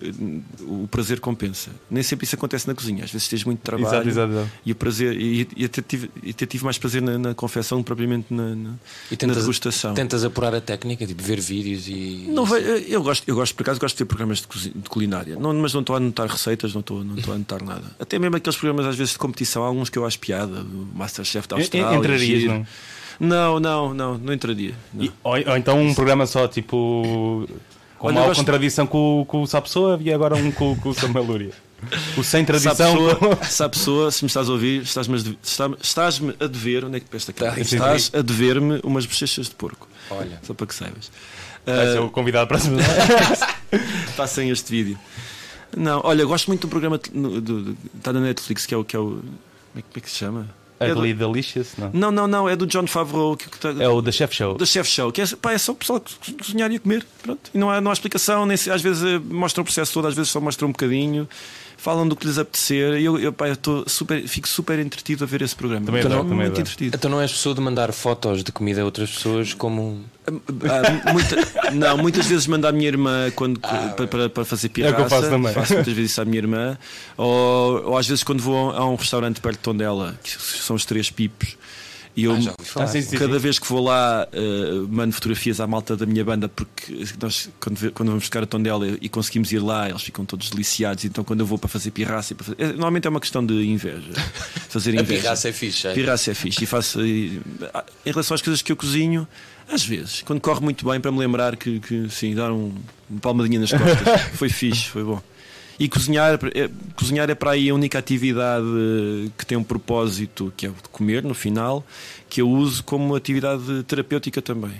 o prazer compensa. Nem sempre isso acontece na cozinha. Às vezes tens muito trabalho Exato, exato, exato. e o prazer e, e até, tive, e até tive mais prazer na, na confecção propriamente na, na, E tentas, na degustação. tentas apurar a técnica, tipo ver vídeos e. Não eu gosto, eu gosto por acaso gosto de ter programas de, cozi- de culinária, não, mas não estou a anotar receitas, não estou, não estou a anotar nada. Até mesmo aqueles programas às vezes de competição, alguns que eu acho piada, o Masterchef da Austrália. Entrarias, não? Não, não, não, não entraria. não. E- ou, ou então um programa só, tipo. Com Olha, uma gosto- contradição com, com o Sapessoa e agora um com, com o Samuel Lúria. O sem tradição. pessoa, se a pessoa, se me estás a ouvir, estás-me a, dever- está- estás-me a dever, onde é que esta cara? Tá, Estás a dever-me umas bochechas de porco. Olha. Só para que saibas. Vai ser Ah, o convidado para a próxima. Passem este vídeo. Não, olha, gosto muito do programa do- do- está na Netflix, que é o que é o. Como é, que- como é que se chama? É do- Ugly Delicious, não. não, não, não, é do John Favreau que, É o da Chef Show. da Chef Show, que é, pá, é só o pessoal co- cozinhar e a comer. Pronto. E não há, não há explicação, nem se- às vezes eh, mostram o processo todo, às vezes só mostram um bocadinho, falam do que lhes apetecer. E eu, eu, pá, eu tô super, fico super entretido a ver esse programa. Também Estou adoro, também muito entretido. Então não és pessoa de mandar fotos de comida a outras pessoas como. Ah, muita- não, muitas vezes mando à minha irmã quando, para, para, para fazer É o pirraça. que eu faço também. muitas vezes isso à minha irmã. Ou, ou às vezes quando vou a um restaurante perto de Tondela, que são os três pipos. E eu, Ah. Ah, sim, sim, cada sim. vez que vou lá, eh, mando fotografias à malta da minha banda, porque nós, quando, quando vamos buscar a Tondela e conseguimos ir lá, eles ficam todos deliciados. Então, quando eu vou para fazer pirraça, para fazer- eh, normalmente é uma questão de inveja. Fazer A inveja. pirraça é fixe. é? Pirraça é fixe. E faço, e, ah, em relação às coisas que eu cozinho, às vezes, quando corre muito bem, para me lembrar que, que sim, dar um, uma palmadinha nas costas. foi fixe, foi bom. E cozinhar é, cozinhar é para aí a única atividade que tem um propósito, que é o de comer no final, que eu uso como atividade terapêutica também.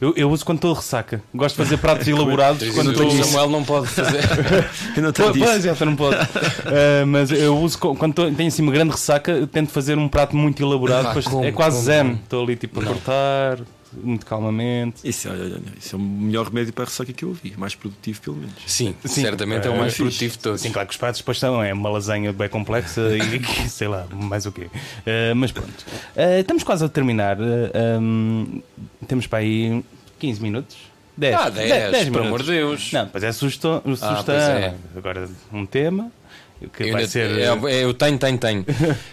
Eu, eu uso quando estou de ressaca. Gosto de fazer pratos elaborados Quando quando o estou. Samuel não pode fazer. Eu não tenho disso. Pois é, não pode. Eh, mas eu uso quando tô- tenho assim uma grande ressaca, eu tento fazer um prato muito elaborado. Ah, depois como, é quase como? zen. Estou ali tipo a Não. cortar, muito calmamente. Isso, olha, olha, isso é o melhor remédio para a ressaca que eu ouvi, mais produtivo pelo menos. Sim, Sim. certamente é o É mais fixe. produtivo de todos. Sim, claro que os pratos depois são é uma lasanha bem complexa e sei lá, mais o quê. Eh, mas pronto. Eh, estamos quase a terminar. Eh, ehm, temos para aí 15 minutos. 10. Ah, 10, pelo amor de Deus. Não, pois é sugestão. sugestão. pois é. Agora, um tema que Eu vai ainda- ser. é, é, eu tenho, tenho, tenho.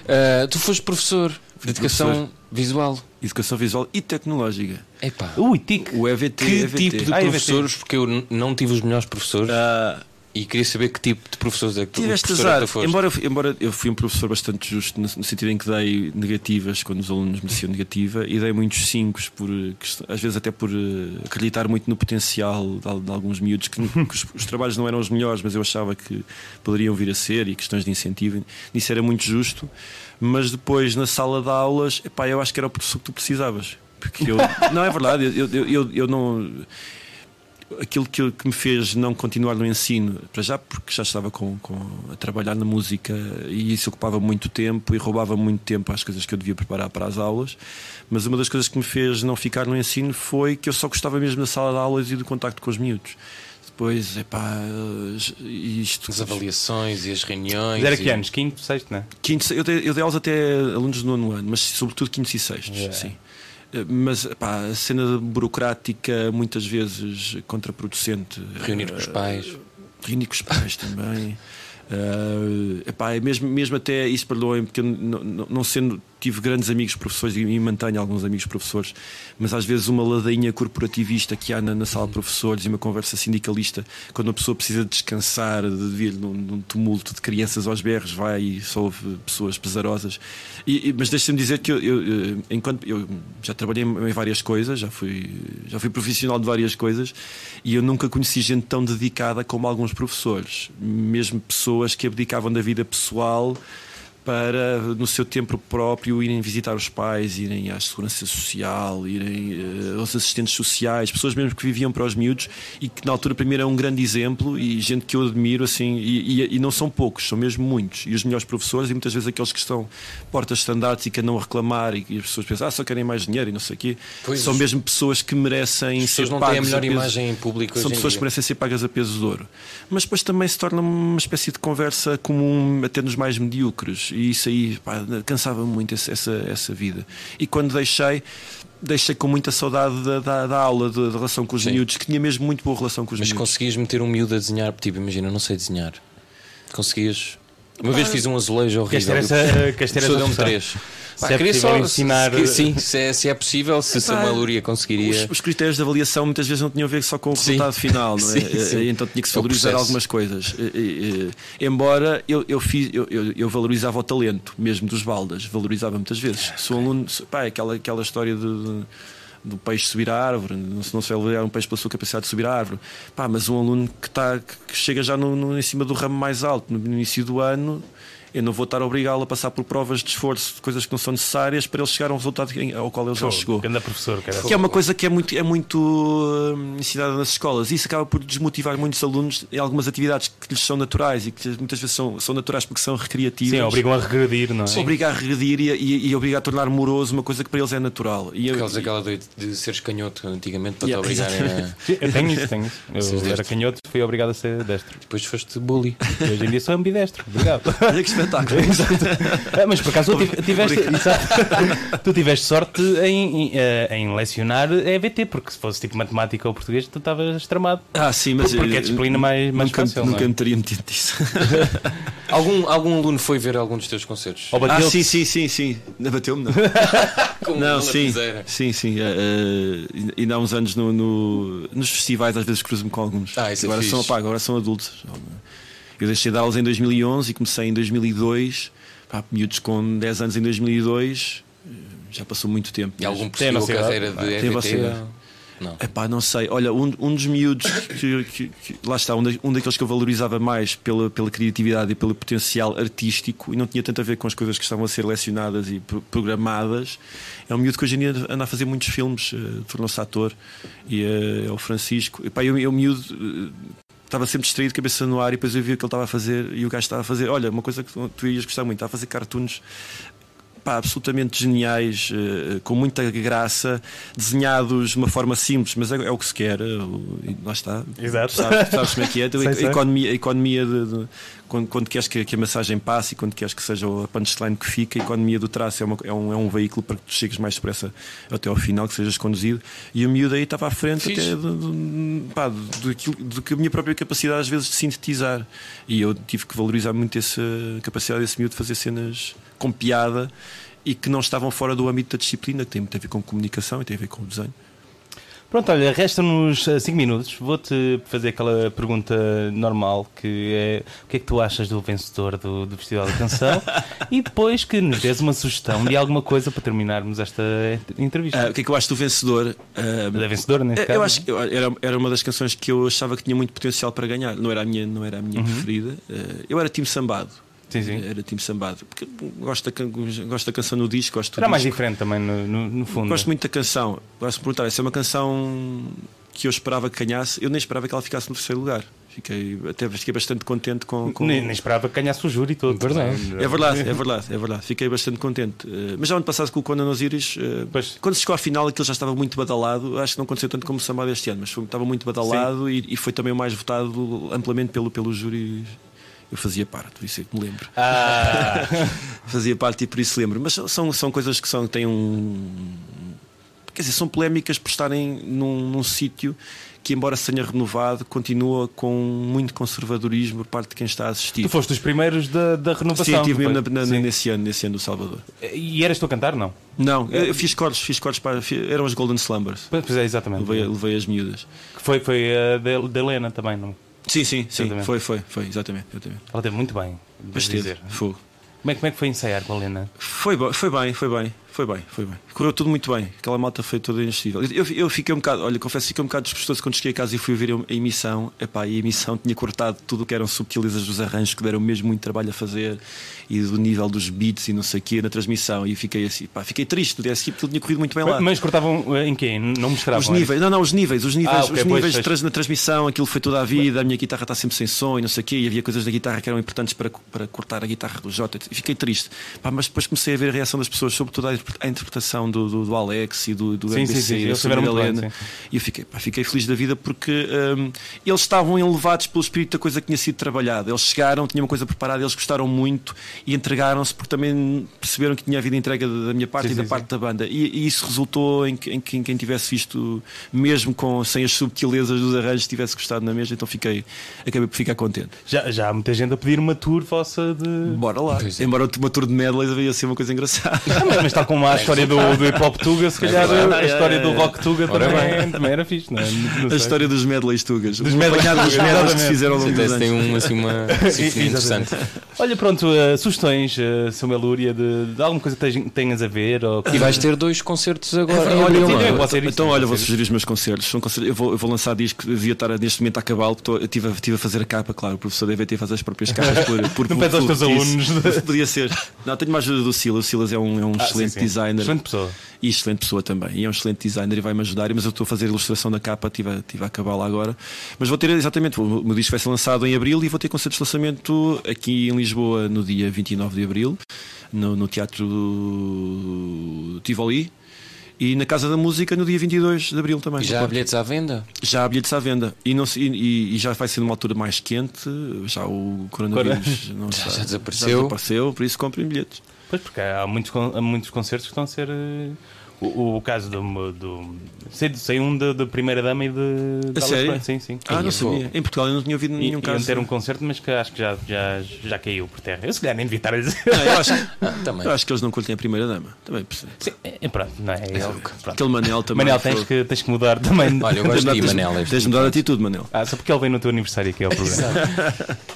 Ah, tu foste professor de educação professor. visual. Educação visual e tecnológica. Epá. Ui, tic. O EVT. Que EVT. tipo de Ah, EVT. professores? Porque eu não tive os melhores professores Ah, e queria saber que tipo de professores é que tu, Tiveste é azar, tu foste. embora, embora eu fui um professor bastante justo no, no sentido em que dei negativas quando os alunos mereciam negativa e dei muitos 5 por eh, às vezes até por eh, acreditar muito no potencial de, de alguns miúdos que, que os, os trabalhos não eram os melhores, mas eu achava que poderiam vir a ser e questões de incentivo, nisso era muito justo. Mas depois na sala de aulas, epá, eu acho que era o professor que tu precisavas. Porque eu, não é verdade, eu, eu, eu, eu não aquilo que, que me fez não continuar no ensino, para já porque já estava com, com- a trabalhar na música e isso ocupava muito tempo e roubava muito tempo às coisas que eu devia preparar para as aulas, mas uma das coisas que me fez não ficar no ensino foi que eu só gostava mesmo da sala de aulas e do contacto com os miúdos. Depois, epá, isto. As avaliações e as reuniões. Mas era e- que anos? Quinto, sexto, não é? Quinto, eu, dei, eu dei aulas até alunos do nono ano, mas sobretudo quintos e sextos, Yeah. sim. Mas pá, a cena burocrática muitas vezes contraproducente. Reunir com os Eh, pais. Reunir com os pais também. Eh, epá, é mesmo, mesmo até isso perdoem, porque não, não- não sendo, tive grandes amigos professores e mantenho alguns amigos professores, mas às vezes uma ladainha corporativista que há na, na sala de professores e uma conversa sindicalista, quando a pessoa precisa descansar de vir num, num tumulto de crianças aos berros, vai e só ouve pessoas pesarosas. E, e- mas deixa-me dizer que eu, eu, eh, enquanto eu já trabalhei em várias coisas, já fui, já fui profissional de várias coisas e eu nunca conheci gente tão dedicada como alguns professores, mesmo pessoas que abdicavam da vida pessoal para no seu tempo próprio irem visitar os pais, irem à segurança social, irem eh, aos assistentes sociais, pessoas mesmo que viviam para os miúdos e que na altura para mim era um grande exemplo e gente que eu admiro assim e, e- e não são poucos, são mesmo muitos e os melhores professores e muitas vezes aqueles que estão portas estandartes e que andam a reclamar e, e as pessoas pensam ah só querem mais dinheiro e não sei o quê Pois, são mesmo pessoas que merecem As pessoas ser não têm a pagas melhor peso- imagem em público são pessoas que merecem ser pagas a peso de ouro. Mas depois também se torna uma espécie de conversa comum até nos mais medíocres. E isso aí pá, cansava muito essa, essa, essa vida. E quando deixei, deixei com muita saudade da, da, da aula, de, da relação com os Sim. miúdos, que tinha mesmo muito boa relação com os Mas miúdos. conseguias meter um miúdo a desenhar, tipo, imagina, eu não sei desenhar. Conseguias. Uma vez fiz um azulejo horrível. essa, A queres ter pessoa essa Se é possível ensinar- se- sim, se é, se é possível, se, a Epá, Malúria conseguiria. Os, os critérios de avaliação muitas vezes não tinham a ver só com o Sim. resultado final, não é? Sim, sim. Eh, Então tinha que se valorizar algumas coisas. Eh, eh, eh, Embora eu, eu, fiz, eu, eu, eu valorizava o talento, mesmo dos baldas, valorizava muitas vezes. Sou um aluno, pá, é aquela, aquela história de. de do peixe subir à árvore, não se não se vai avaliar um peixe pela sua capacidade de subir à árvore. Pá, mas um aluno que, tá, que chega já no, no- em cima do ramo mais alto, no início do ano, eu não vou estar a obrigá-lo a passar por provas de esforço, de coisas que não são necessárias para ele chegar a um resultado ao qual ele já chegou. Professor, cara. Que é uma coisa que é muito, é muito hum, ensinada nas escolas. E isso acaba por desmotivar muitos alunos em algumas atividades que lhes são naturais e que muitas vezes são, são naturais porque são recreativas. Sim, obrigam a regredir, não é? Obriga a regredir e, e, e obriga a tornar moroso uma coisa que para eles é natural. E Por causa daquela de, de seres canhoto antigamente para Yeah, te obrigarem a. Sim, Eu tenho isso, tenho isso. Eu era destro. canhoto, fui obrigado a ser destro. Depois foste bully. E hoje em dia sou ambidestro. Obrigado. Olha que espetáculo. Ah, mas por acaso tu tive- tiveste, tu tiveste sorte em, em, eh, em lecionar EVT, porque se fosse tipo matemática ou português, tu estavas tramado. Ah, sim, mas Porque é a disciplina mais, mais nunca, fácil. nunca não é? me teria metido nisso. Algum, algum aluno foi ver algum dos teus concertos? Ou Ah, sim, sim, sim, sim. Não bateu-me, não. Com Não, sim, sim, sim. eh, eh, ainda há uns anos no, no- nos festivais, às vezes cruzo-me com alguns. Ah, isso é agora, fixe. são, pá, agora são adultos. Eu deixei de dar aulas em 2011 e comecei em 2002. Pá, miúdos com 10 anos em 2002, eh, já passou muito tempo. E algum Tem possível idade? carreira de Tem a vossa EVT? idade. Não. Epá, não sei. Olha, um, um dos miúdos que, que- que- lá está, um, da- um daqueles que eu valorizava mais pela, pela criatividade e pelo potencial artístico e não tinha tanto a ver com as coisas que estavam a ser lecionadas e pro- programadas. É um miúdo que hoje em dia anda a fazer muitos filmes, eh, tornou-se ator e eh, é o Francisco. Epá, eu, eu miúdo. eh, Estava sempre distraído, cabeça no ar, e depois eu vi o que ele estava a fazer. E o gajo estava a fazer: Olha, uma coisa que tu- tu ias gostar muito, estava a fazer cartoons pá, absolutamente geniais, uh, com muita graça, desenhados de uma forma simples, mas é, é o que se quer. Uh, lá está. Exato. Sabes, sabes como é que é? Então, a, economia, a economia de, de quando, quando queres que, que, a massagem passe e quando queres que seja a punchline que fica, a economia do traço é, uma, é, um, é um veículo para que tu chegues mais depressa até ao final, que sejas conduzido. E o miúdo aí estava à frente Fiz. até do, que a minha própria capacidade às vezes de sintetizar. E eu tive que valorizar muito essa capacidade desse miúdo de fazer cenas com piada e que não estavam fora do âmbito da disciplina, que tem muito a ver com comunicação e tem a ver com o desenho. Pronto, olha, resta-nos 5 eh, minutos. Vou-te fazer aquela pergunta normal que é o que é que tu achas do vencedor do, do Festival da Canção e depois que nos des uma sugestão de alguma coisa para terminarmos esta entrevista. Uh, o que é que eu acho do vencedor? Uh, da vencedora, neste eu caso. Eu acho que era, era uma das canções que eu achava que tinha muito potencial para ganhar. Não era a minha, não era a minha uhum. preferida. Eu era time sambado. Sim, sim. Era time sambado. Porque gosto da, gosto da canção no disco. Gosto Era disco. mais diferente também, no, no, no, fundo. Gosto muito da canção. Gosto de perguntar. Essa é uma canção que eu esperava que ganhasse. Eu nem esperava que ela ficasse no terceiro lugar. Fiquei, até fiquei bastante contente com. com... Nem, nem, esperava que ganhasse o júri todo. Verdade. É verdade, é verdade, é verdade. Fiquei bastante contente. Uh, mas já ano passado com o Conan Osiris, uh, quando se chegou à final, aquilo já estava muito badalado. Acho que não aconteceu tanto como o Sambado este ano, mas foi, estava muito badalado e, e, foi também o mais votado amplamente pelo, pelo júri eu fazia parte, por isso é que me lembro. Ah. fazia parte e por isso lembro. Mas são, são coisas que são, têm um. Quer dizer, são polémicas por estarem num, num sítio que, embora se tenha renovado, continua com muito conservadorismo por parte de quem está a assistir. Tu foste dos primeiros da, da renovação. Sim, estive mesmo na, na, nesse ano, nesse ano do Salvador. E eras tu a cantar, não? Não, eu fiz cortes, fiz cortes para. Eram os Golden Slumbers. Pois é, exatamente. Levei, levei as miúdas. Que foi, foi a da Helena também, não? Sim, sim, sim. Foi, foi, foi, exatamente, exatamente. Ela teve muito bem. Mas dizer. Fogo. Como é, como é que foi ensaiar com a Helena? Foi, foi bem, foi bem. Foi bem, foi bem. Correu tudo muito bem. Aquela malta foi toda inestível. Eu, eu fiquei um bocado, olha, confesso, fiquei um bocado desgostoso quando cheguei a casa e fui ouvir a emissão. Epá, e a emissão tinha cortado tudo o que eram subtilezas dos arranjos que deram mesmo muito trabalho a fazer e do nível dos beats e não sei o quê na transmissão. E fiquei assim, pá, fiquei triste. No dia seguinte tudo tinha corrido muito bem lá. Mas cortavam eh, em quê? Não mostravam? Os níveis, não, não, os níveis, os níveis, ah, okay, os níveis pois, na transmissão, aquilo foi toda a vida. A minha guitarra está sempre sem som e não sei o quê. E havia coisas da guitarra que eram importantes para, para cortar a guitarra do Jota. E fiquei triste. Pá, mas depois comecei a ver a reação das pessoas sobre toda a interpretação do, do, do Alex e do, do sim, MBC sim, sim, e da Helena. E eu fiquei, pá, fiquei feliz da vida porque um, eles estavam elevados pelo espírito da coisa que tinha sido trabalhada. Eles chegaram, tinham uma coisa preparada, eles gostaram muito e entregaram-se porque também perceberam que tinha havido entrega da minha parte sim, e da parte da banda. E, e, isso resultou em que, em que quem tivesse visto, mesmo com, sem as subtilezas dos arranjos, tivesse gostado na mesma. Então fiquei, acabei por ficar contente. Já, já há muita gente a pedir uma tour vossa de. Bora lá. É. Embora uma tour de medleys ia ser uma coisa engraçada. mas está com a história do, do hip hop Tuga, se calhar é a história do rock Tuga também, também era fixe, não é? Não a história dos medleys Tugas. Dos medleys, dos medleys que fizeram ao longo dos Tem um, assim, uma interessante. Olha, pronto, uh, sugestões, uh, São Melúria, de, de alguma coisa que tenhas a ver. Ou... E vais ter dois concertos agora. É, olha, então, então, então, olha, vou sugerir os meus concertos. São concertos eu, vou, eu vou lançar disco, devia estar neste momento a porque eu estive, a fazer a capa, claro. O professor deve ter fazer as próprias capas por, por, Não pede aos teus alunos. Podia ser. Não, tenho mais ajuda do Silas. O Silas é um, é um ah, excelente sim, sim. designer. Excelente pessoa e excelente pessoa também. E é um excelente designer e vai-me ajudar. Mas eu estou a fazer a ilustração da capa, estive a, estive a acabá-la agora. Mas vou ter exatamente, o meu disco vai ser lançado em abril e vou ter concerto de lançamento aqui em Lisboa no dia 29 de abril, no, no Teatro Tivoli. E na Casa da Música no dia 22 de Abril também. E já há bilhetes à venda? Já há bilhetes à venda. E, não, e, e já vai ser numa altura mais quente. Já o coronavírus não já, já, desapareceu. já desapareceu. Por isso comprem bilhetes. Pois, porque há muitos, há muitos concertos que estão a ser. Eh, o, o, caso do. do sei, sei um da primeira dama e de. A sério? Sim, sim. Ah, não sabia. Em Portugal eu não tinha ouvido nenhum e, caso. ter um concerto, mas que acho que já, já, já caiu por terra. Eu se calhar nem devia estar a dizer. Não, eu, acho, também. eu acho que eles não curtem a primeira dama. Também percebo. Sim, é, pronto, não é? é pronto. Aquele Manel também. Manel, tens que, tens que mudar também. Olha, eu gosto de Manel. Tens de mudar a atitude, Manel. Ah, só porque ele vem no teu aniversário aqui ao programa.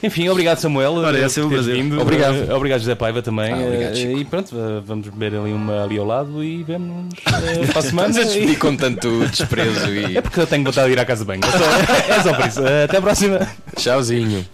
Enfim, obrigado, Samuel. Ora, é sempre um prazer. Vindo. Obrigado. Obrigado, José Paiva também. Ah, obrigado, e pronto, vamos beber ali uma ali ao lado e vemos uh, para a semana despedi com tanto desprezo e. É porque eu tenho vontade de ir à casa bem. É só, é só por isso. Até a próxima. Tchauzinho.